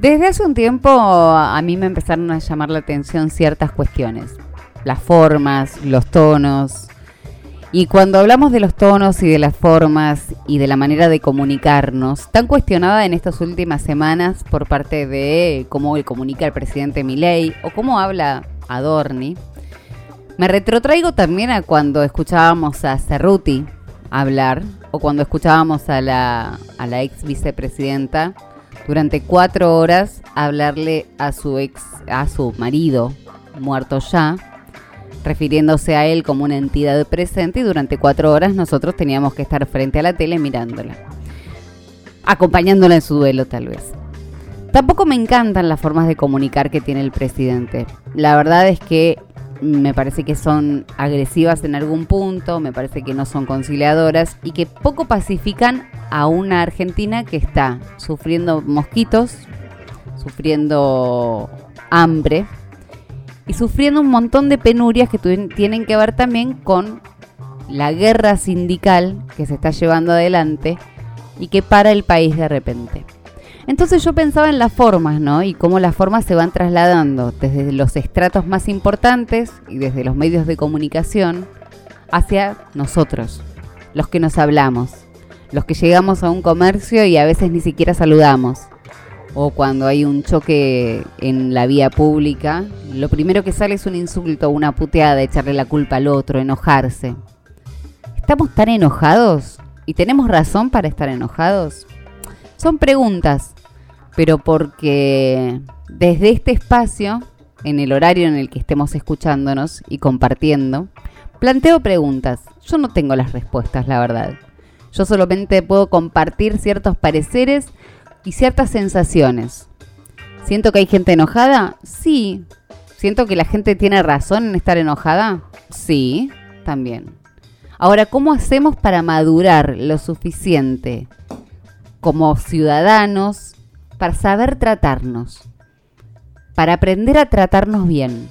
Desde hace un tiempo a mí me empezaron a llamar la atención ciertas cuestiones, las formas, los tonos. Y cuando hablamos de los tonos y de las formas y de la manera de comunicarnos, tan cuestionada en estas últimas semanas por parte de cómo comunica el presidente Milei o cómo habla Adorni, me retrotraigo también a cuando escuchábamos a Cerruti hablar o cuando escuchábamos a la, a la ex vicepresidenta durante cuatro horas hablarle a su ex, a su marido muerto ya, refiriéndose a él como una entidad presente y durante cuatro horas nosotros teníamos que estar frente a la tele mirándola, acompañándola en su duelo tal vez. Tampoco me encantan las formas de comunicar que tiene el presidente. La verdad es que me parece que son agresivas en algún punto, me parece que no son conciliadoras y que poco pacifican a una Argentina que está sufriendo mosquitos, sufriendo hambre y sufriendo un montón de penurias que tienen que ver también con la guerra sindical que se está llevando adelante y que para el país de repente. Entonces yo pensaba en las formas, ¿no? Y cómo las formas se van trasladando desde los estratos más importantes y desde los medios de comunicación hacia nosotros, los que nos hablamos, los que llegamos a un comercio y a veces ni siquiera saludamos. O cuando hay un choque en la vía pública, lo primero que sale es un insulto, una puteada, echarle la culpa al otro, enojarse. ¿Estamos tan enojados? ¿Y tenemos razón para estar enojados? Son preguntas, pero porque desde este espacio, en el horario en el que estemos escuchándonos y compartiendo, planteo preguntas. Yo no tengo las respuestas, la verdad. Yo solamente puedo compartir ciertos pareceres y ciertas sensaciones. ¿Siento que hay gente enojada? Sí. ¿Siento que la gente tiene razón en estar enojada? Sí, también. Ahora, ¿cómo hacemos para madurar lo suficiente como ciudadanos para saber tratarnos, para aprender a tratarnos bien.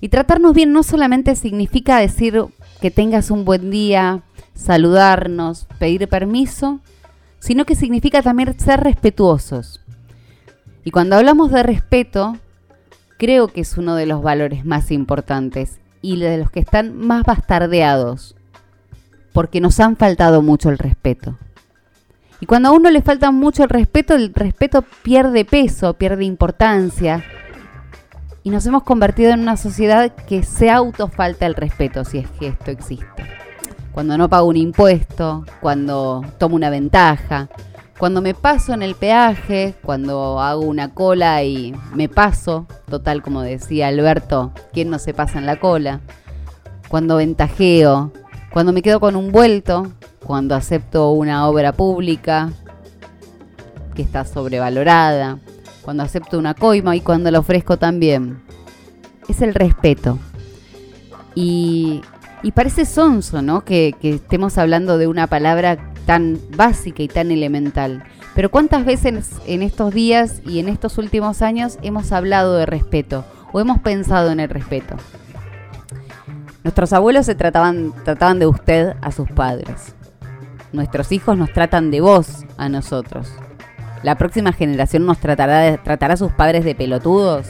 Y tratarnos bien no solamente significa decir que tengas un buen día, saludarnos, pedir permiso, sino que significa también ser respetuosos. Y cuando hablamos de respeto, creo que es uno de los valores más importantes y de los que están más bastardeados, porque nos han faltado mucho el respeto. Y cuando a uno le falta mucho el respeto, el respeto pierde peso, pierde importancia. Y nos hemos convertido en una sociedad que se autofalta el respeto, si es que esto existe. Cuando no pago un impuesto, cuando tomo una ventaja, cuando me paso en el peaje, cuando hago una cola y me paso, total como decía Alberto, ¿quién no se pasa en la cola? Cuando ventajeo, cuando me quedo con un vuelto, cuando acepto una obra pública que está sobrevalorada, cuando acepto una coima y cuando la ofrezco también. Es el respeto. Y, parece sonso, ¿no? Que, estemos hablando de una palabra tan básica y tan elemental. Pero ¿cuántas veces en estos días y en estos últimos años hemos hablado de respeto o hemos pensado en el respeto? Nuestros abuelos se trataban, de usted a sus padres nuestros hijos nos tratan de vos a nosotros. La próxima generación nos tratará, tratará a sus padres de pelotudos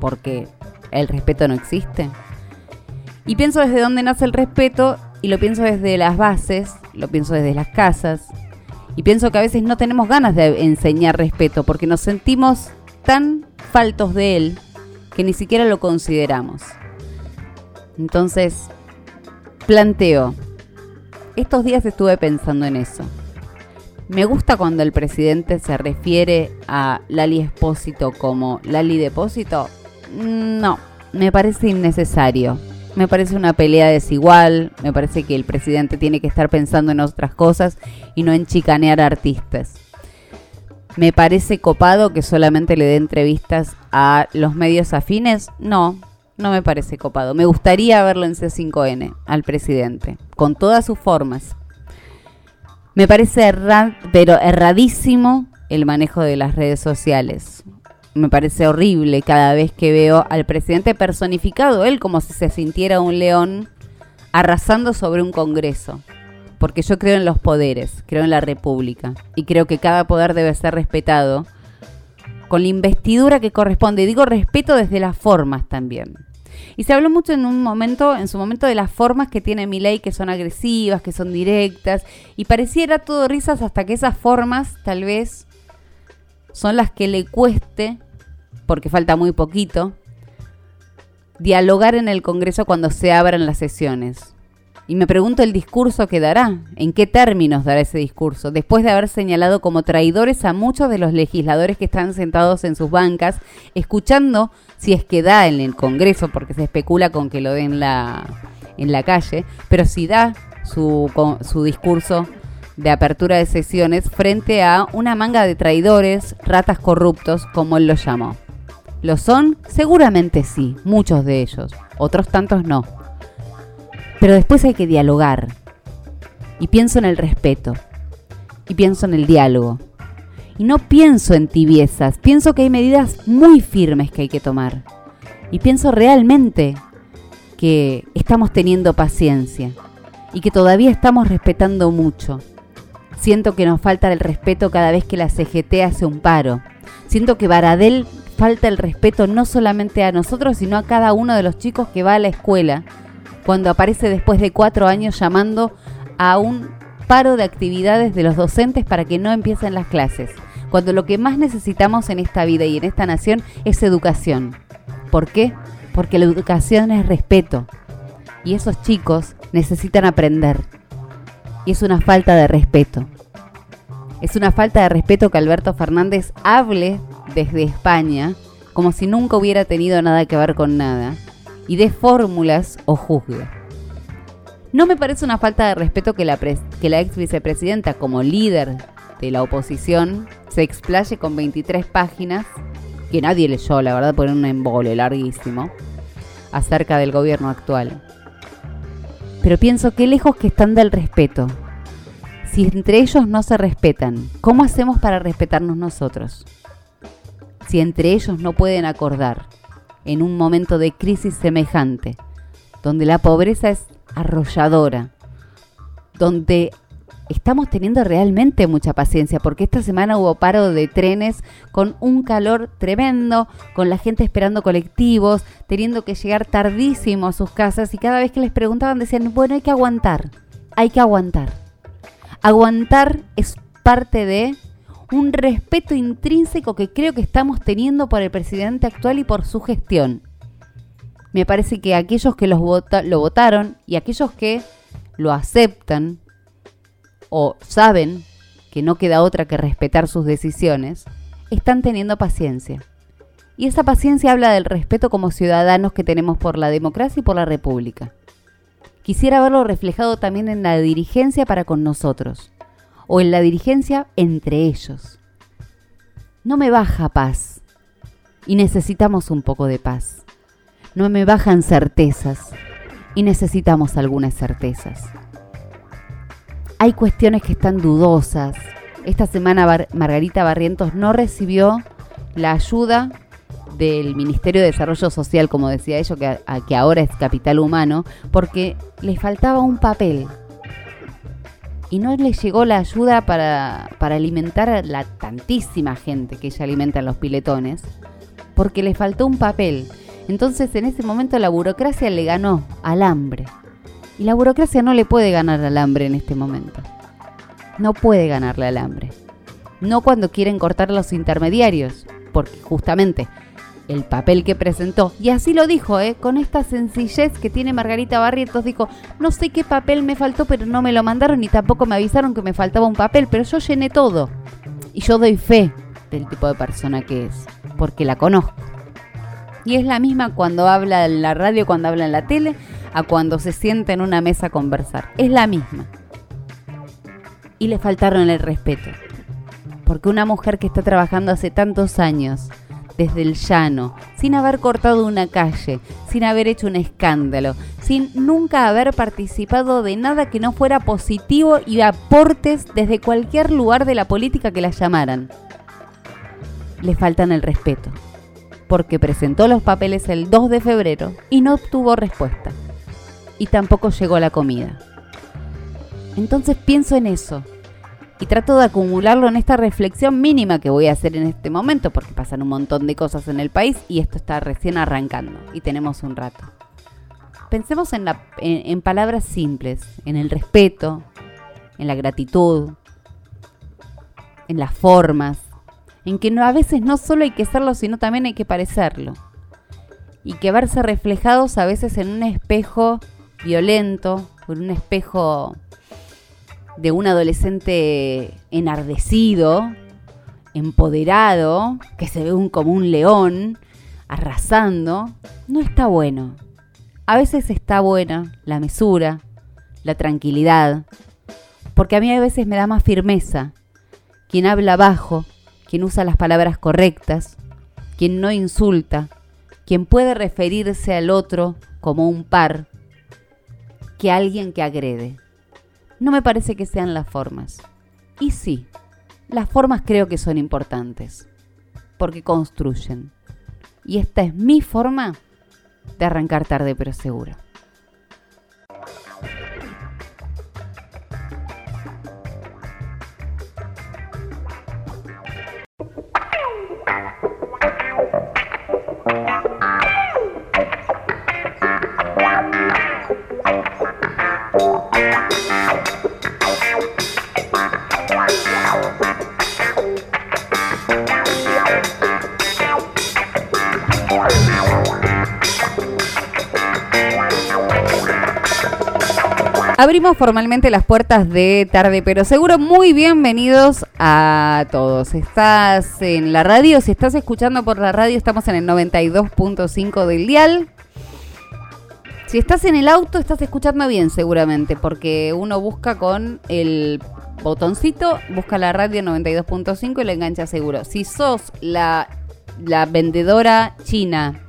porque el respeto no existe. Y pienso desde dónde nace el respeto y lo pienso desde las bases, lo pienso desde las casas. Y pienso que a veces no tenemos ganas de enseñar respeto porque nos sentimos tan faltos de él que ni siquiera lo consideramos. Entonces, planteo, estos días estuve pensando en eso. Me gusta cuando el presidente se refiere a Lali Espósito como Lali Depósito. No, me parece innecesario. Me parece una pelea desigual, me parece que el presidente tiene que estar pensando en otras cosas y no en chicanear a artistas. ¿Me parece copado que solamente le dé entrevistas a los medios afines? No, no me parece copado. Me gustaría verlo en C5N al presidente, con todas sus formas. Me parece pero erradísimo el manejo de las redes sociales. Me parece horrible cada vez que veo al presidente personificado, él como si se sintiera un león arrasando sobre un Congreso. Porque yo creo en los poderes, creo en la República y creo que cada poder debe ser respetado con la investidura que corresponde. Digo respeto desde las formas también. Y se habló mucho en un momento, en su momento, de las formas que tiene mi ley, que son agresivas, que son directas, y pareciera todo risas hasta que esas formas tal vez son las que le cueste, porque falta muy poquito, dialogar en el Congreso cuando se abran las sesiones. Y me pregunto el discurso que dará, en qué términos dará ese discurso, después de haber señalado como traidores a muchos de los legisladores que están sentados en sus bancas, escuchando si es que da en el Congreso, porque se especula con que lo den en la, en la calle, pero si da su, su discurso de apertura de sesiones frente a una manga de traidores, ratas corruptos, como él los llamó. ¿Lo son? Seguramente sí, muchos de ellos, otros tantos no. Pero después hay que dialogar. Y pienso en el respeto. Y pienso en el diálogo. Y no pienso en tibiezas, pienso que hay medidas muy firmes que hay que tomar. Y pienso realmente que estamos teniendo paciencia y que todavía estamos respetando mucho. Siento que nos falta el respeto cada vez que la CGT hace un paro. Siento que Baradel falta el respeto no solamente a nosotros, sino a cada uno de los chicos que va a la escuela cuando aparece después de cuatro años llamando a un paro de actividades de los docentes para que no empiecen las clases, cuando lo que más necesitamos en esta vida y en esta nación es educación. ¿Por qué? Porque la educación es respeto y esos chicos necesitan aprender. Y es una falta de respeto. Es una falta de respeto que Alberto Fernández hable desde España como si nunca hubiera tenido nada que ver con nada y dé fórmulas o juzgue. No me parece una falta de respeto que la, que la ex vicepresidenta, como líder de la oposición, se explaye con 23 páginas, que nadie leyó, la verdad, por un embole larguísimo, acerca del gobierno actual. Pero pienso que lejos que están del respeto. Si entre ellos no se respetan, ¿cómo hacemos para respetarnos nosotros? Si entre ellos no pueden acordar en un momento de crisis semejante, donde la pobreza es arrolladora, donde estamos teniendo realmente mucha paciencia, porque esta semana hubo paro de trenes con un calor tremendo, con la gente esperando colectivos, teniendo que llegar tardísimo a sus casas y cada vez que les preguntaban decían, bueno, hay que aguantar, hay que aguantar. Aguantar es parte de un respeto intrínseco que creo que estamos teniendo por el presidente actual y por su gestión. Me parece que aquellos que lo votaron y aquellos que lo aceptan o saben que no queda otra que respetar sus decisiones, están teniendo paciencia. Y esa paciencia habla del respeto como ciudadanos que tenemos por la democracia y por la república. Quisiera verlo reflejado también en la dirigencia para con nosotros o en la dirigencia entre ellos. No me baja paz y necesitamos un poco de paz. No me bajan certezas y necesitamos algunas certezas. Hay cuestiones que están dudosas. Esta semana Margarita Barrientos no recibió la ayuda del Ministerio de Desarrollo Social, como decía ella, que, ahora es capital humano, porque le faltaba un papel y no le llegó la ayuda para, alimentar a la tantísima gente que ella alimenta en los piletones, porque le faltó un papel. Entonces en ese momento la burocracia le ganó al hambre. Y la burocracia no le puede ganar al hambre en este momento. No puede ganarle al hambre. No cuando quieren cortar los intermediarios, porque justamente el papel que presentó. Y así lo dijo, ¿eh? con esta sencillez que tiene Margarita Barrientos. Dijo, no sé qué papel me faltó, pero no me lo mandaron ni tampoco me avisaron que me faltaba un papel, pero yo llené todo. Y yo doy fe del tipo de persona que es, porque la conozco. Y es la misma cuando habla en la radio, cuando habla en la tele, a cuando se sienta en una mesa a conversar. Es la misma. Y le faltaron el respeto. Porque una mujer que está trabajando hace tantos años, desde el llano, sin haber cortado una calle, sin haber hecho un escándalo, sin nunca haber participado de nada que no fuera positivo y aportes desde cualquier lugar de la política que la llamaran. Le faltan el respeto, porque presentó los papeles el 2 de febrero y no obtuvo respuesta. Y tampoco llegó la comida. Entonces pienso en eso, y trato de acumularlo en esta reflexión mínima que voy a hacer en este momento, porque pasan un montón de cosas en el país y esto está recién arrancando y tenemos un rato. Pensemos en, la, en, palabras simples, en el respeto, en la gratitud, en las formas, en que no, a veces no solo hay que serlo, sino también hay que parecerlo. Y que verse reflejados a veces en un espejo violento, en un espejo de un adolescente enardecido, empoderado, que se ve como un león, arrasando, no está bueno. A veces está buena la mesura, la tranquilidad, porque a mí a veces me da más firmeza quien habla bajo, quien usa las palabras correctas, quien no insulta, quien puede referirse al otro como un par, que alguien que agrede no me parece que sean las formas. Y sí, las formas creo que son importantes, porque construyen. Y esta es mi forma de arrancar tarde pero seguro. Abrimos formalmente las puertas de tarde, pero seguro muy bienvenidos a todos. Estás en la radio, si estás escuchando por la radio, estamos en el 92.5 del dial. Si estás en el auto, estás escuchando bien seguramente, porque uno busca con el botoncito, busca la radio 92.5 y la engancha seguro. Si sos la, la vendedora china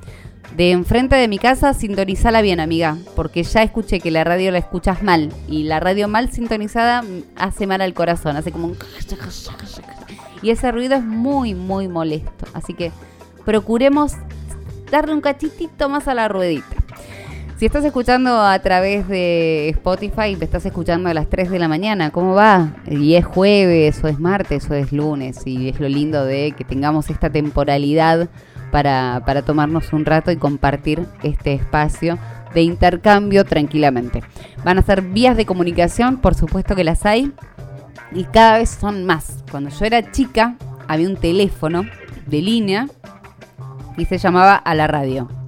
de enfrente de mi casa, sintonizala bien, amiga, porque ya escuché que la radio la escuchas mal y la radio mal sintonizada hace mal al corazón, hace como un... Y ese ruido es muy, muy molesto. Así que procuremos darle un cachitito más a la ruedita. Si estás escuchando a través de Spotify, me estás escuchando a las 3 de la mañana, ¿cómo va? Y es jueves, o es martes, o es lunes, y es lo lindo de que tengamos esta temporalidad para, para tomarnos un rato y compartir este espacio de intercambio tranquilamente. Van a ser vías de comunicación, por supuesto que las hay, y cada vez son más. Cuando yo era chica, había un teléfono de línea y se llamaba a la radio.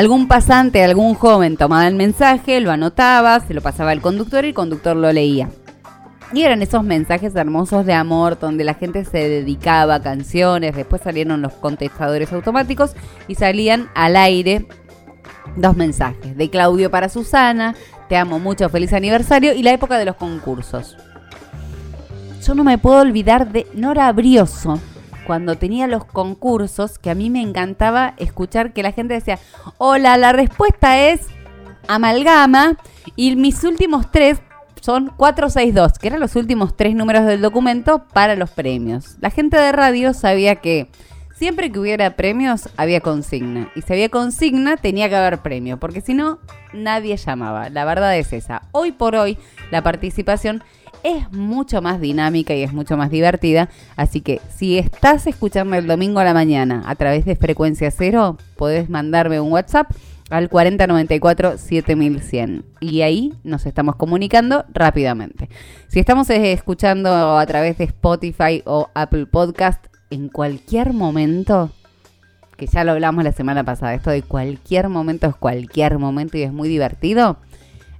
Algún pasante, algún joven tomaba el mensaje, lo anotaba, se lo pasaba al conductor y el conductor lo leía. Y eran esos mensajes hermosos de amor donde la gente se dedicaba a canciones, después salieron los contestadores automáticos y salían al aire dos mensajes. De Claudio para Susana, te amo mucho, feliz aniversario y la época de los concursos. Yo no me puedo olvidar de Nora Brioso, cuando tenía los concursos, que a mí me encantaba escuchar que la gente decía, hola, la respuesta es amalgama y mis últimos tres son 462, que eran los últimos tres números del documento para los premios. La gente de radio sabía que siempre que hubiera premios había consigna. Y si había consigna tenía que haber premio, porque si no, nadie llamaba. La verdad es esa. Hoy por hoy la participación es mucho más dinámica y es mucho más divertida. Así que si estás escuchando el domingo a la mañana a través de frecuencia cero, podés mandarme un WhatsApp al 4094 7100. Y ahí nos estamos comunicando rápidamente. Si estamos eh, escuchando a través de Spotify o Apple Podcast, en cualquier momento, que ya lo hablamos la semana pasada, esto de cualquier momento es cualquier momento y es muy divertido.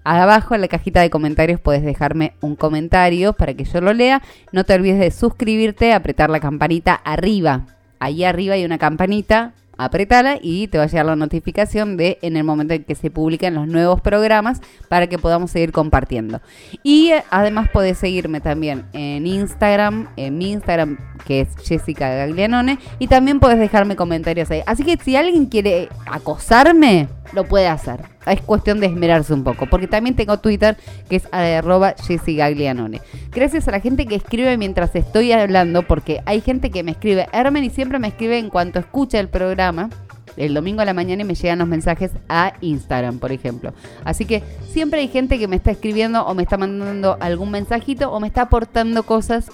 Abajo en la cajita de comentarios puedes dejarme un comentario para que yo lo lea. No te olvides de suscribirte, apretar la campanita arriba. Ahí arriba hay una campanita apretala y te va a llegar la notificación de en el momento en que se publican los nuevos programas para que podamos seguir compartiendo. Y eh, además podés seguirme también en Instagram, en mi Instagram que es Jessica Gaglianone y también podés dejarme comentarios ahí. Así que si alguien quiere acosarme, lo puede hacer. Es cuestión de esmerarse un poco, porque también tengo Twitter que es arroba. Gracias a la gente que escribe mientras estoy hablando, porque hay gente que me escribe, Hermen y siempre me escribe en cuanto escucha el programa el domingo a la mañana y me llegan los mensajes a Instagram, por ejemplo. Así que siempre hay gente que me está escribiendo o me está mandando algún mensajito o me está aportando cosas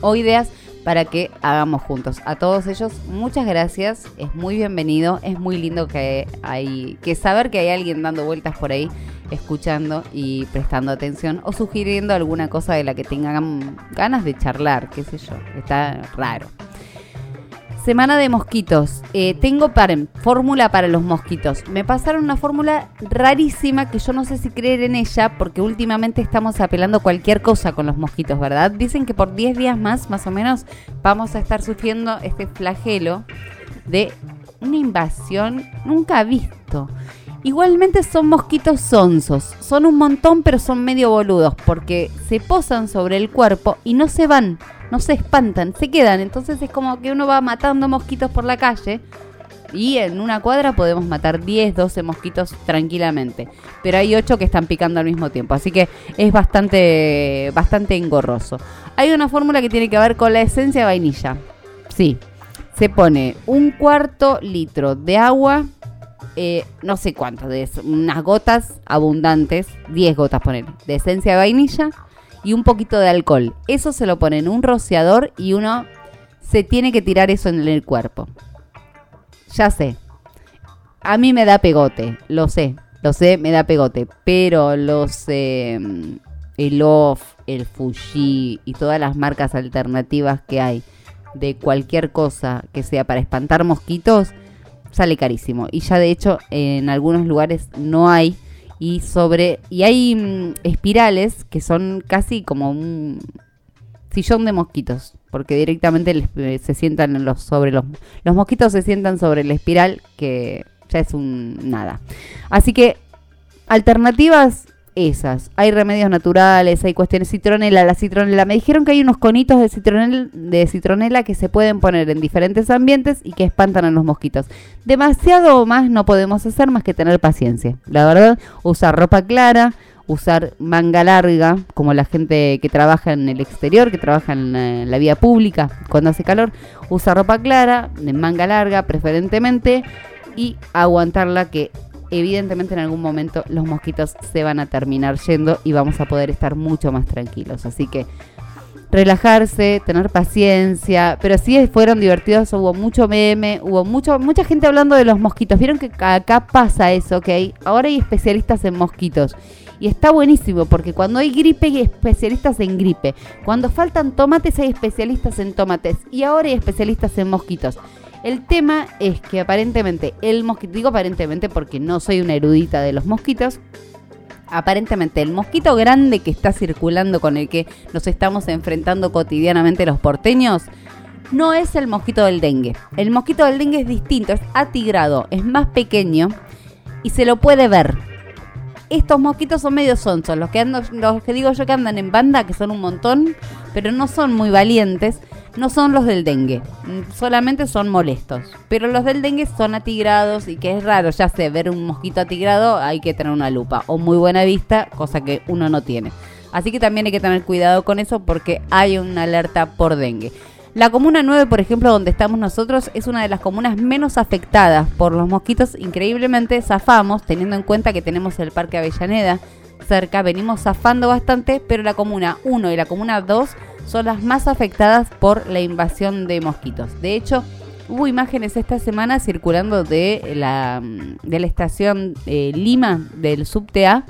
o ideas para que hagamos juntos. A todos ellos, muchas gracias. Es muy bienvenido. Es muy lindo que hay que saber que hay alguien dando vueltas por ahí, escuchando y prestando atención o sugiriendo alguna cosa de la que tengan ganas de charlar, qué sé yo. Está raro. Semana de mosquitos. Eh, tengo fórmula para los mosquitos. Me pasaron una fórmula rarísima que yo no sé si creer en ella porque últimamente estamos apelando cualquier cosa con los mosquitos, ¿verdad? Dicen que por 10 días más, más o menos, vamos a estar sufriendo este flagelo de una invasión nunca visto. Igualmente son mosquitos sonsos. Son un montón, pero son medio boludos porque se posan sobre el cuerpo y no se van no se espantan, se quedan. Entonces es como que uno va matando mosquitos por la calle y en una cuadra podemos matar 10, 12 mosquitos tranquilamente. Pero hay 8 que están picando al mismo tiempo. Así que es bastante, bastante engorroso. Hay una fórmula que tiene que ver con la esencia de vainilla. Sí. Se pone un cuarto litro de agua, eh, no sé cuánto, unas gotas abundantes, 10 gotas poner, de esencia de vainilla y un poquito de alcohol. Eso se lo pone en un rociador y uno se tiene que tirar eso en el cuerpo. Ya sé. A mí me da pegote, lo sé, lo sé, me da pegote, pero los eh, el Off, el Fuji y todas las marcas alternativas que hay de cualquier cosa que sea para espantar mosquitos sale carísimo y ya de hecho en algunos lugares no hay y sobre y hay mm, espirales que son casi como un sillón de mosquitos porque directamente eh, se sientan los sobre los los mosquitos se sientan sobre la espiral que ya es un nada. Así que alternativas esas. Hay remedios naturales, hay cuestiones citronela, la citronela. Me dijeron que hay unos conitos de citronela, de citronela que se pueden poner en diferentes ambientes y que espantan a los mosquitos. Demasiado más no podemos hacer más que tener paciencia. La verdad, usar ropa clara, usar manga larga, como la gente que trabaja en el exterior, que trabaja en la, en la vía pública cuando hace calor, usar ropa clara, de manga larga preferentemente y aguantarla que evidentemente en algún momento los mosquitos se van a terminar yendo y vamos a poder estar mucho más tranquilos. Así que relajarse, tener paciencia, pero sí fueron divertidos, hubo mucho meme, hubo mucho, mucha gente hablando de los mosquitos. Vieron que acá pasa eso, ¿ok? Ahora hay especialistas en mosquitos. Y está buenísimo porque cuando hay gripe hay especialistas en gripe. Cuando faltan tomates hay especialistas en tomates. Y ahora hay especialistas en mosquitos. El tema es que aparentemente el mosquito, digo aparentemente porque no soy una erudita de los mosquitos, aparentemente el mosquito grande que está circulando con el que nos estamos enfrentando cotidianamente los porteños, no es el mosquito del dengue. El mosquito del dengue es distinto, es atigrado, es más pequeño y se lo puede ver. Estos mosquitos son medio sonsos, los que, los que digo yo que andan en banda, que son un montón, pero no son muy valientes no son los del dengue, mm, solamente son molestos. Pero los del dengue son atigrados y que es raro, ya sé, ver un mosquito atigrado hay que tener una lupa o muy buena vista, cosa que uno no tiene. Así que también hay que tener cuidado con eso porque hay una alerta por dengue. La comuna 9, por ejemplo, donde estamos nosotros, es una de las comunas menos afectadas por los mosquitos. Increíblemente zafamos, teniendo en cuenta que tenemos el Parque Avellaneda cerca, venimos zafando bastante, pero la comuna 1 y la comuna 2 son las más afectadas por la invasión de mosquitos. De hecho, hubo imágenes esta semana circulando de la, de la estación eh, Lima del subte A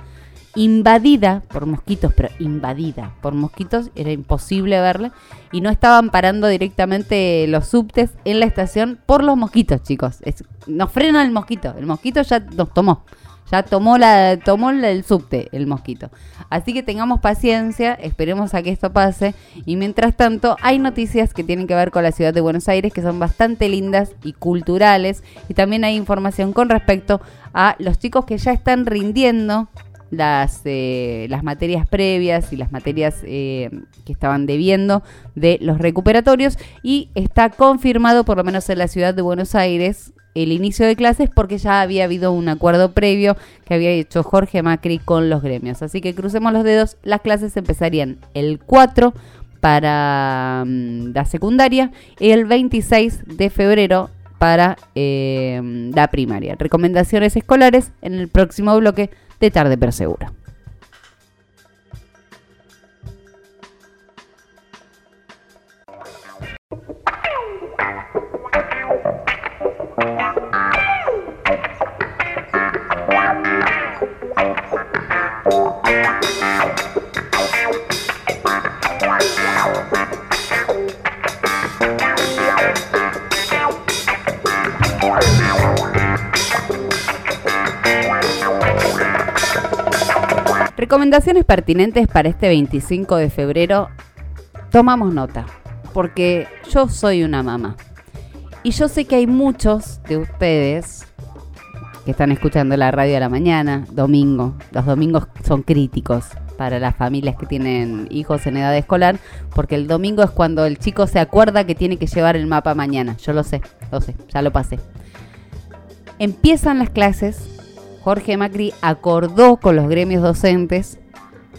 invadida por mosquitos, pero invadida por mosquitos, era imposible verla y no estaban parando directamente los subtes en la estación por los mosquitos, chicos. nos frena el mosquito, el mosquito ya nos tomó, Ya tomó, la, tomó el subte el mosquito. Así que tengamos paciencia, esperemos a que esto pase. Y mientras tanto, hay noticias que tienen que ver con la ciudad de Buenos Aires que son bastante lindas y culturales. Y también hay información con respecto a los chicos que ya están rindiendo las, eh, las materias previas y las materias eh, que estaban debiendo de los recuperatorios y está confirmado, por lo menos en la ciudad de Buenos Aires, el inicio de clases porque ya había habido un acuerdo previo que había hecho Jorge Macri con los gremios. Así que crucemos los dedos, las clases empezarían el 4 para mm, la secundaria y el 26 de febrero para eh, la primaria. Recomendaciones escolares en el próximo bloque de tarde pero segura. Recomendaciones pertinentes para este 25 de febrero. Tomamos nota, porque yo soy una mamá. Y yo sé que hay muchos de ustedes que están escuchando la radio a la mañana, domingo. Los domingos son críticos para las familias que tienen hijos en edad escolar, porque el domingo es cuando el chico se acuerda que tiene que llevar el mapa mañana. Yo lo sé, lo sé, ya lo pasé. Empiezan las clases Jorge Macri acordó con los gremios docentes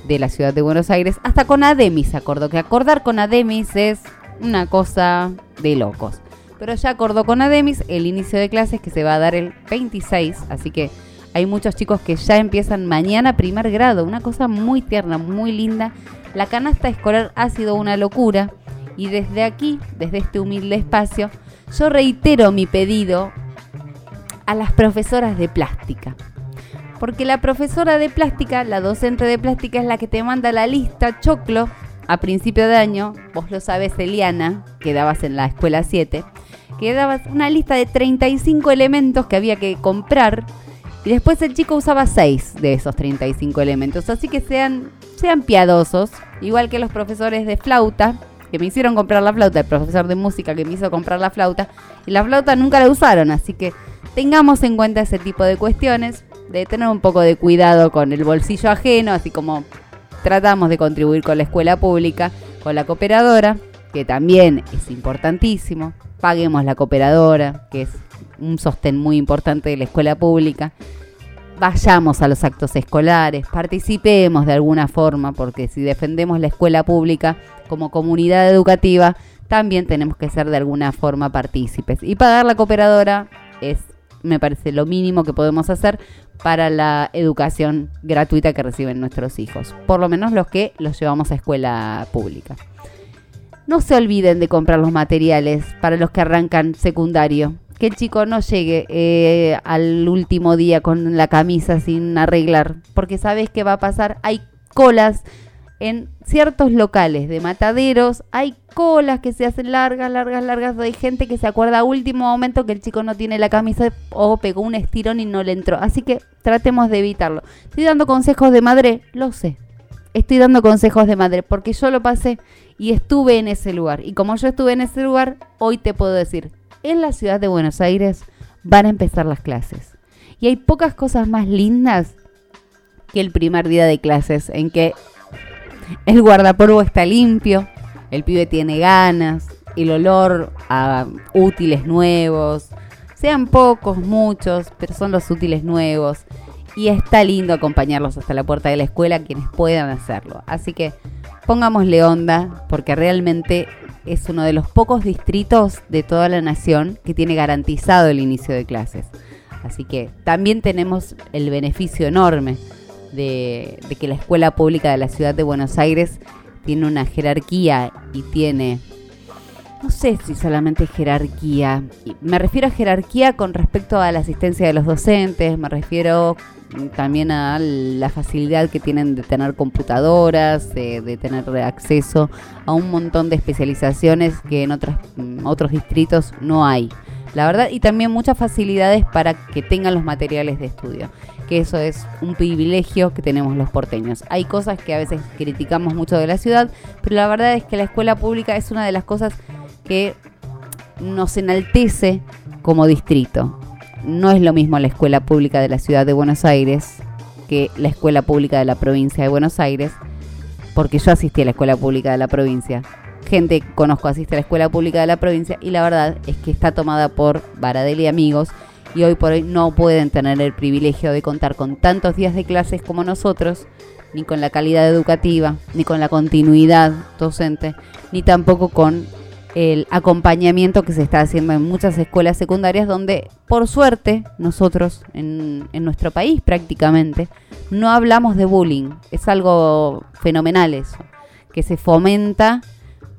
de la ciudad de Buenos Aires, hasta con Ademis acordó, que acordar con Ademis es una cosa de locos. Pero ya acordó con Ademis el inicio de clases que se va a dar el 26, así que hay muchos chicos que ya empiezan mañana primer grado, una cosa muy tierna, muy linda. La canasta escolar ha sido una locura y desde aquí, desde este humilde espacio, yo reitero mi pedido a las profesoras de plástica. Porque la profesora de plástica, la docente de plástica es la que te manda la lista choclo a principio de año. Vos lo sabes, Eliana, que dabas en la escuela 7, que dabas una lista de 35 elementos que había que comprar y después el chico usaba 6 de esos 35 elementos. Así que sean, sean piadosos, igual que los profesores de flauta, que me hicieron comprar la flauta, el profesor de música que me hizo comprar la flauta, y la flauta nunca la usaron, así que tengamos en cuenta ese tipo de cuestiones de tener un poco de cuidado con el bolsillo ajeno, así como tratamos de contribuir con la escuela pública, con la cooperadora, que también es importantísimo. Paguemos la cooperadora, que es un sostén muy importante de la escuela pública. Vayamos a los actos escolares, participemos de alguna forma, porque si defendemos la escuela pública como comunidad educativa, también tenemos que ser de alguna forma partícipes. Y pagar la cooperadora es me parece lo mínimo que podemos hacer para la educación gratuita que reciben nuestros hijos, por lo menos los que los llevamos a escuela pública. No se olviden de comprar los materiales para los que arrancan secundario, que el chico no llegue eh, al último día con la camisa sin arreglar, porque sabes qué va a pasar, hay colas en ciertos locales de mataderos hay colas que se hacen largas, largas, largas. Hay gente que se acuerda a último momento que el chico no tiene la camisa o pegó un estirón y no le entró. Así que tratemos de evitarlo. Estoy dando consejos de madre, lo sé. Estoy dando consejos de madre porque yo lo pasé y estuve en ese lugar. Y como yo estuve en ese lugar, hoy te puedo decir, en la ciudad de Buenos Aires van a empezar las clases. Y hay pocas cosas más lindas que el primer día de clases en que el guardapolvo está limpio, el pibe tiene ganas, el olor a útiles nuevos, sean pocos, muchos, pero son los útiles nuevos. Y está lindo acompañarlos hasta la puerta de la escuela quienes puedan hacerlo. Así que pongámosle onda, porque realmente es uno de los pocos distritos de toda la nación que tiene garantizado el inicio de clases. Así que también tenemos el beneficio enorme de, que la escuela pública de la ciudad de Buenos Aires tiene una jerarquía y tiene, no sé si solamente jerarquía, me refiero a jerarquía con respecto a la asistencia de los docentes, me refiero también a la facilidad que tienen de tener computadoras, de, tener acceso a un montón de especializaciones que en otros, otros distritos no hay. La verdad, y también muchas facilidades para que tengan los materiales de estudio, que eso es un privilegio que tenemos los porteños. Hay cosas que a veces criticamos mucho de la ciudad, pero la verdad es que la escuela pública es una de las cosas que nos enaltece como distrito. No es lo mismo la escuela pública de la ciudad de Buenos Aires que la escuela pública de la provincia de Buenos Aires, porque yo asistí a la escuela pública de la provincia. Gente conozco asiste a la escuela pública de la provincia y la verdad es que está tomada por Baradel y amigos y hoy por hoy no pueden tener el privilegio de contar con tantos días de clases como nosotros, ni con la calidad educativa, ni con la continuidad docente, ni tampoco con el acompañamiento que se está haciendo en muchas escuelas secundarias donde por suerte nosotros en, nuestro país prácticamente no hablamos de bullying. Es algo fenomenal eso, que se fomenta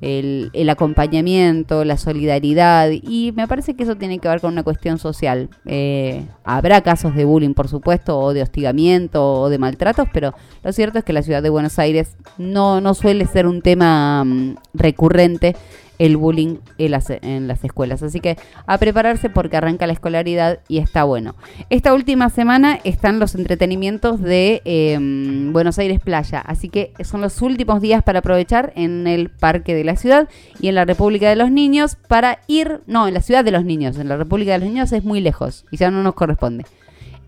el, el, acompañamiento, la solidaridad y me parece que eso tiene que ver con una cuestión social. Eh, habrá casos de bullying, por supuesto, o de hostigamiento o de maltratos, pero lo cierto es que la ciudad de Buenos Aires no, no suele ser un tema mm, recurrente el bullying en las, escuelas. Así que a prepararse porque arranca la escolaridad y está bueno. Esta última semana están los entretenimientos de em, Buenos Aires Playa, así que son los últimos días para aprovechar en el Parque de la Ciudad y en la República de los Niños para ir, no, en la Ciudad de los Niños, en la República de los Niños es muy lejos y ya no nos corresponde.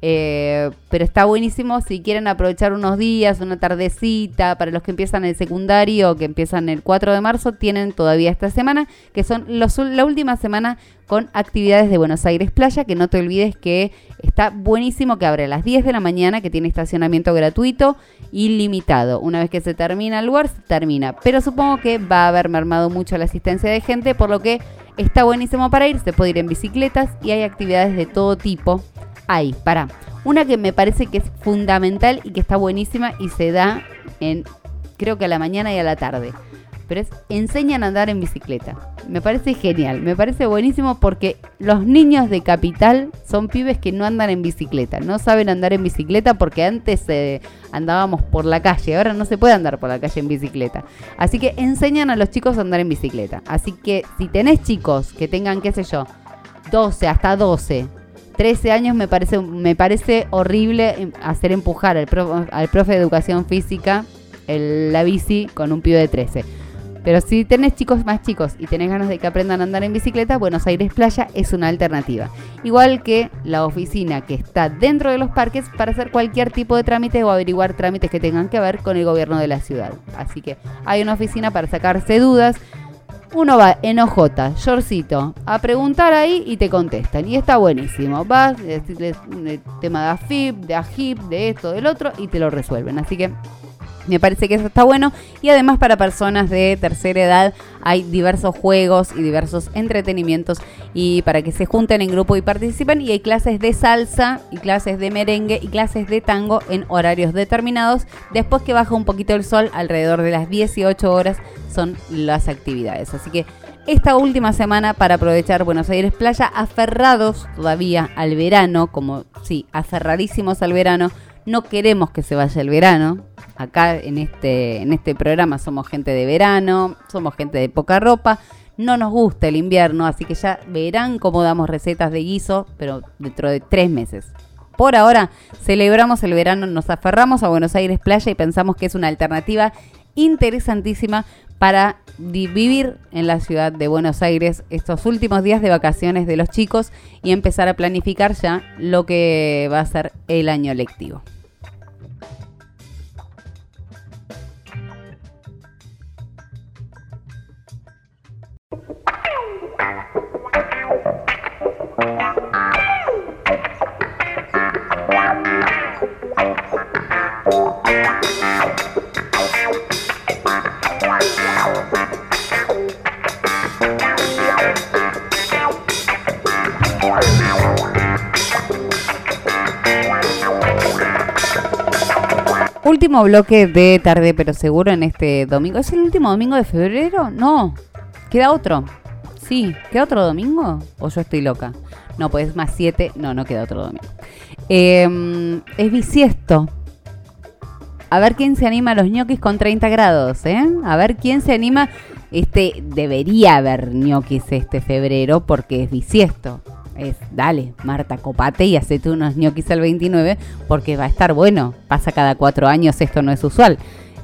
Eh, pero está buenísimo si quieren aprovechar unos días, una tardecita, para los que empiezan el secundario, que empiezan el 4 de marzo, tienen todavía esta semana, que son los, la última semana con actividades de Buenos Aires Playa, que no te olvides que está buenísimo, que abre a las 10 de la mañana, que tiene estacionamiento gratuito, ilimitado. Una vez que se termina el lugar, termina. Pero supongo que va a haber mermado mucho la asistencia de gente, por lo que está buenísimo para ir, se puede ir en bicicletas y hay actividades de todo tipo hay, para. Una que me parece que es fundamental y que está buenísima y se da en, creo que a la mañana y a la tarde. Pero es, enseñan a andar en bicicleta. Me parece genial, me parece buenísimo porque los niños de capital son pibes que no andan en bicicleta, no saben andar en bicicleta porque antes eh, andábamos por la calle, ahora no se puede andar por la calle en bicicleta. Así que enseñan a los chicos a andar en bicicleta. Así que si tenés chicos que tengan, qué sé yo, 12 hasta 12, 13 años me parece, me parece horrible em, hacer empujar al, al profe de educación física la bici con un pibe de 13. Pero si tenés chicos más chicos y tenés ganas de que aprendan a andar en bicicleta, Buenos Aires Playa es una alternativa. Igual que la oficina que está dentro de los parques para hacer cualquier tipo de trámite o averiguar trámites que tengan que ver con el gobierno de la ciudad. Así que hay una oficina para sacarse dudas uno va en OJ, shortcito, a preguntar ahí y te contestan. Y está buenísimo. Vas, decirles tema de AFIP, de AGIP, de esto, del otro, y te lo resuelven. Así que me parece que eso está bueno. Y además para personas de tercera edad hay diversos juegos y diversos entretenimientos y para que se junten en grupo y participen. Y hay clases de salsa y clases de merengue y clases de tango en horarios determinados. Después que baja un poquito el sol, alrededor de las 18 horas son las actividades. Así que esta última semana para aprovechar Buenos Aires Playa, aferrados todavía al verano, como sí, aferradísimos al verano. No queremos que se vaya el verano, acá en este, en este programa somos gente de verano, somos gente de poca ropa, no nos gusta el invierno, así que ya verán cómo damos recetas de guiso, pero dentro de tres meses. Por ahora celebramos el verano, nos aferramos a Buenos Aires Playa y pensamos que es una alternativa interesantísima para vivir en la ciudad de Buenos Aires estos últimos días de vacaciones de los chicos y empezar a planificar ya lo que va a ser el año lectivo. Último bloque de tarde, pero seguro en este domingo. ¿Es el último domingo de febrero? No. ¿Queda otro? Sí, ¿queda otro domingo? ¿O yo estoy loca? No, pues más siete. No, no queda otro domingo. Em, es bisiesto. A ver quién se anima a los ñoquis con 30 grados, ¿eh? A ver quién se anima. Este, debería haber ñoquis este febrero porque es bisiesto. Es, dale, Marta, copate y hacete unos ñoquis al 29 porque va a estar bueno. Pasa cada cuatro años, esto no es usual.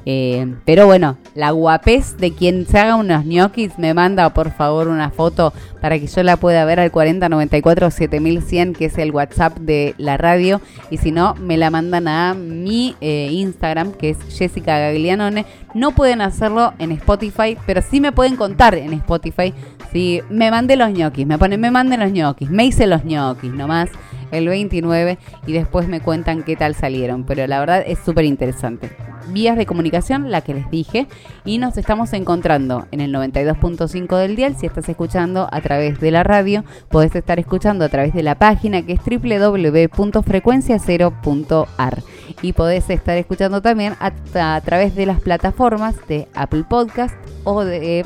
Eh, pero bueno, la guapez de quien se haga unos ñoquis me manda por favor una foto para que yo la pueda ver al 4094 7100 que es el WhatsApp de la radio. Y si no me la mandan a mi eh, Instagram que es Jessica Gaglianone. No pueden hacerlo en Spotify, pero sí me pueden contar en Spotify si me mandé los ñoquis, me ponen me manden los ñoquis, me hice los ñoquis nomás el 29 y después me cuentan qué tal salieron, pero la verdad es súper interesante vías de comunicación, la que les dije, y nos estamos encontrando en el 92.5 del dial. Si estás escuchando a través de la radio, podés estar escuchando a través de la página que es www.frecuenciacero.ar y podés estar escuchando también a, través de las plataformas de Apple Podcast o de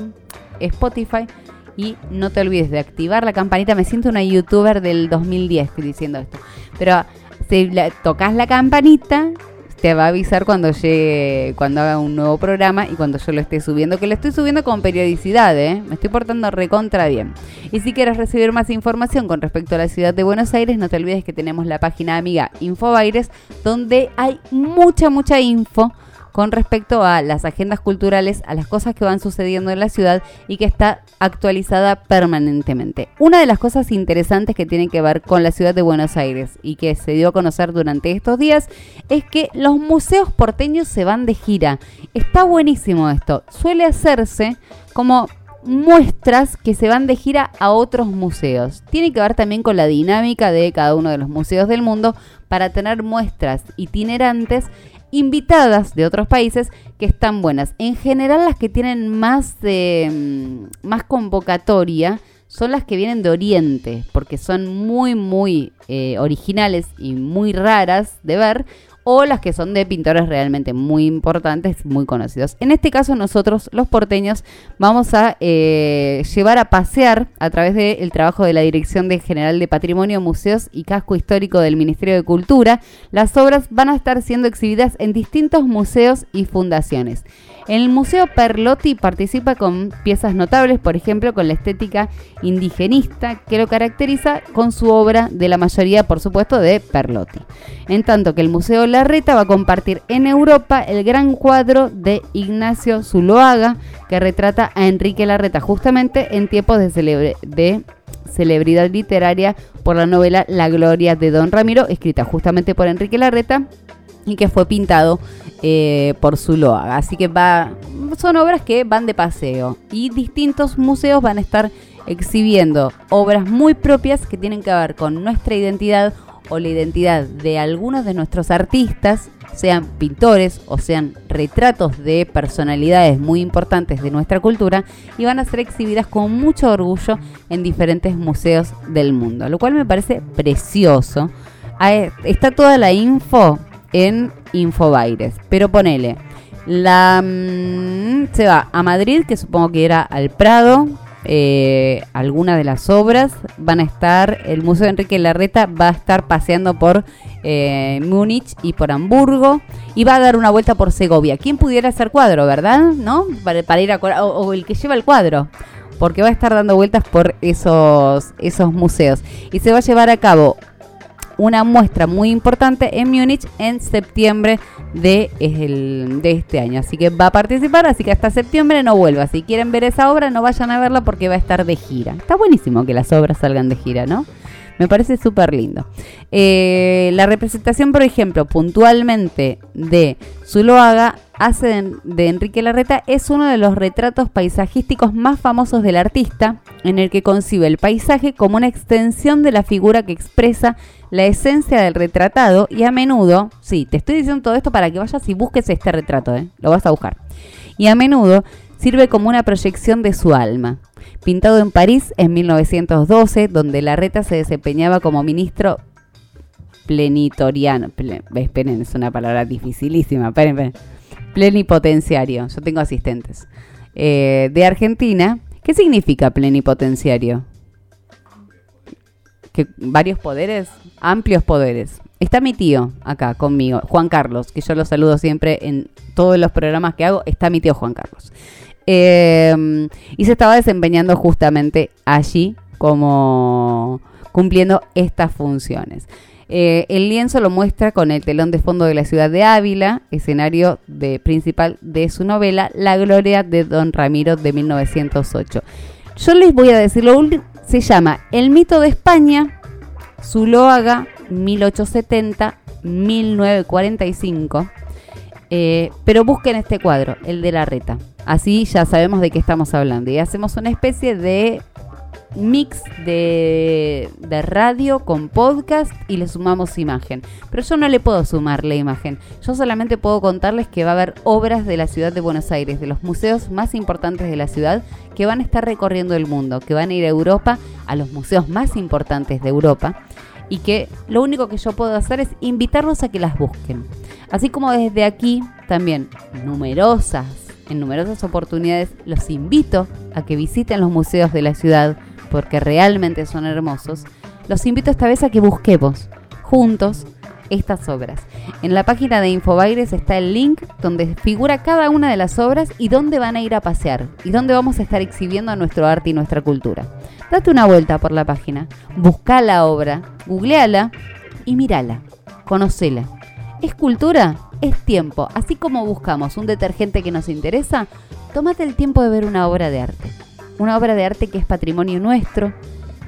Spotify. Y no te olvides de activar la campanita. Me siento una youtuber del 2010 diciendo esto. Pero si tocas la campanita, te va a avisar cuando llegue, cuando haga un nuevo programa y cuando yo lo esté subiendo, que lo estoy subiendo con periodicidad, ¿eh? Me estoy portando recontra bien. Y si quieres recibir más información con respecto a la ciudad de Buenos Aires, no te olvides que tenemos la página amiga Infobaires, donde hay mucha, mucha info con respecto a las agendas culturales, a las cosas que van sucediendo en la ciudad y que está actualizada permanentemente. Una de las cosas interesantes que tiene que ver con la ciudad de Buenos Aires y que se dio a conocer durante estos días es que los museos porteños se van de gira. Está buenísimo esto. Suele hacerse como muestras que se van de gira a otros museos. Tiene que ver también con la dinámica de cada uno de los museos del mundo para tener muestras itinerantes invitadas de otros países que están buenas. En general las que tienen más, mm, más convocatoria son las que vienen de Oriente, porque son muy, muy eh, originales y muy raras de ver o las que son de pintores realmente muy importantes, muy conocidos. En este caso nosotros, los porteños, vamos a eh, llevar a pasear a través del trabajo de la Dirección de General de Patrimonio, Museos y Casco Histórico del Ministerio de Cultura. Las obras van a estar siendo exhibidas en distintos museos y fundaciones. El Museo Perlotti participa con piezas notables, por ejemplo, con la estética indigenista que lo caracteriza con su obra de la mayoría, por supuesto, de Perlotti. En tanto que el Museo Larreta va a compartir en Europa el gran cuadro de Ignacio Zuloaga que retrata a Enrique Larreta justamente en tiempos de, de celebridad literaria por la novela La Gloria de Don Ramiro, escrita justamente por Enrique Larreta y que fue pintado eh, por Zuloaga. Así que va, son obras que van de paseo y distintos museos van a estar exhibiendo obras muy propias que tienen que ver con nuestra identidad o la identidad de algunos de nuestros artistas, sean pintores o sean retratos de personalidades muy importantes de nuestra cultura, y van a ser exhibidas con mucho orgullo en diferentes museos del mundo, lo cual me parece precioso. Está toda la info en Infobaires. Pero ponele, la mm, se va a Madrid, que supongo que era al Prado. Eh, algunas de las obras van a estar, el Museo Enrique Larreta va a estar paseando por eh, Múnich y por Hamburgo y va a dar una vuelta por Segovia. ¿Quién pudiera hacer cuadro, verdad? ¿No? Para, ir a o, o el que lleva el cuadro porque va a estar dando vueltas por esos, esos museos. Y se va a llevar a cabo una muestra muy importante en Múnich en septiembre de, de este año. Así que va a participar, así que hasta septiembre no vuelva. Si quieren ver esa obra, no vayan a verla porque va a estar de gira. Está buenísimo que las obras salgan de gira, ¿no? Me parece súper lindo. Eh, la representación, por ejemplo, puntualmente de Zuloaga hace de, Enrique Larreta es uno de los retratos paisajísticos más famosos del artista, en el que concibe el paisaje como una extensión de la figura que expresa la esencia del retratado y a menudo, sí, te estoy diciendo todo esto para que vayas y busques este retrato, ¿eh? lo vas a buscar. Y a menudo sirve como una proyección de su alma. Pintado en París en 1912, donde Larreta se desempeñaba como ministro plenitoriano. esperen, es una palabra dificilísima. Esperen, Plenipotenciario. Yo tengo asistentes. Eh, de Argentina. ¿Qué significa plenipotenciario? Que varios poderes, amplios poderes. Está mi tío acá conmigo, Juan Carlos, que yo lo saludo siempre en todos los programas que hago. Está mi tío Juan Carlos. Eh, y se estaba desempeñando justamente allí como cumpliendo estas funciones. Eh, el lienzo lo muestra con el telón de fondo de la ciudad de Ávila, escenario de, principal de su novela La Gloria de Don Ramiro de 1908. Yo les voy a decir, lo se llama El mito de España, Zuloaga 1870-1945. Eh, pero busquen este cuadro, el de la reta. Así ya sabemos de qué estamos hablando. Y hacemos una especie de mix de, radio con podcast y le sumamos imagen. Pero yo no le puedo sumar la imagen. Yo solamente puedo contarles que va a haber obras de la ciudad de Buenos Aires, de los museos más importantes de la ciudad, que van a estar recorriendo el mundo, que van a ir a Europa, a los museos más importantes de Europa. Y que lo único que yo puedo hacer es invitarlos a que las busquen. Así como desde aquí también numerosas, en numerosas oportunidades, los invito a que visiten los museos de la ciudad porque realmente son hermosos, los invito esta vez a que busquemos juntos estas obras. En la página de Infobaires está el link donde figura cada una de las obras y dónde van a ir a pasear y dónde vamos a estar exhibiendo nuestro arte y nuestra cultura. Date una vuelta por la página, busca la obra, googleala y mírala, conocela. ¿Es cultura? Es tiempo. Así como buscamos un detergente que nos interesa, tómate el tiempo de ver una obra de arte una obra de arte que es patrimonio nuestro,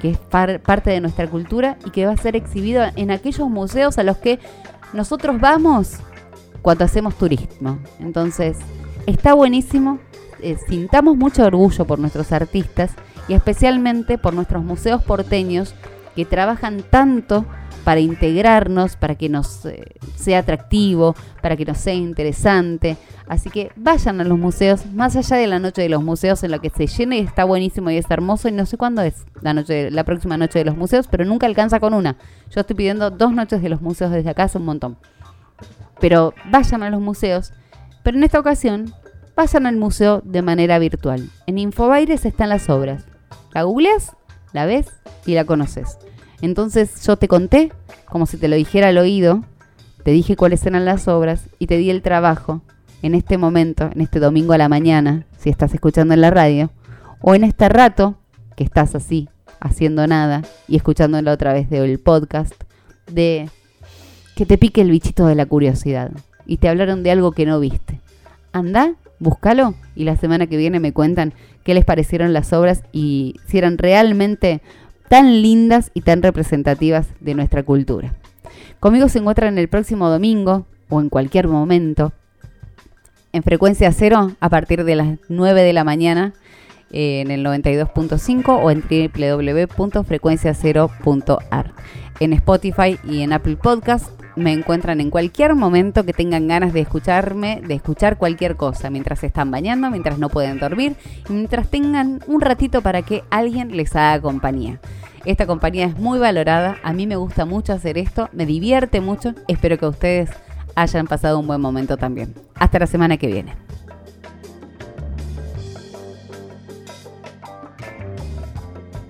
que es parte de nuestra cultura y que va a ser exhibido en aquellos museos a los que nosotros vamos cuando hacemos turismo. Entonces, está buenísimo, eh, sintamos mucho orgullo por nuestros artistas y especialmente por nuestros museos porteños que trabajan tanto para integrarnos, para que nos eh, sea atractivo, para que nos sea interesante. Así que vayan a los museos, más allá de la noche de los museos, en la que se llena y está buenísimo y es hermoso. Y no sé cuándo es la noche, la próxima noche de los museos, pero nunca alcanza con una. Yo estoy pidiendo dos noches de los museos desde acá, es un montón. Pero vayan a los museos. Pero en esta ocasión, vayan al museo de manera virtual. En Infobaires están las obras. La googleas, la ves y la conoces. Entonces yo te conté, como si te lo dijera al oído, te dije cuáles eran las obras y te di el trabajo en este momento, en este domingo a la mañana, si estás escuchando en la radio, o en este rato que estás así, haciendo nada y escuchándolo otra vez del podcast, de que te pique el bichito de la curiosidad y te hablaron de algo que no viste. Anda, búscalo y la semana que viene me cuentan qué les parecieron las obras y si eran realmente tan lindas y tan representativas de nuestra cultura. Conmigo se encuentran el próximo domingo o en cualquier momento en frecuencia cero a partir de las 9 de la mañana eh, en el 92.5 o en www.frecuenciacero.ar. En Spotify y en Apple Podcast me encuentran en cualquier momento que tengan ganas de escucharme, de escuchar cualquier cosa, mientras están bañando, mientras no pueden dormir, mientras tengan un ratito para que alguien les haga compañía. Esta compañía es muy valorada, a mí me gusta mucho hacer esto, me divierte mucho, espero que ustedes hayan pasado un buen momento también. Hasta la semana que viene.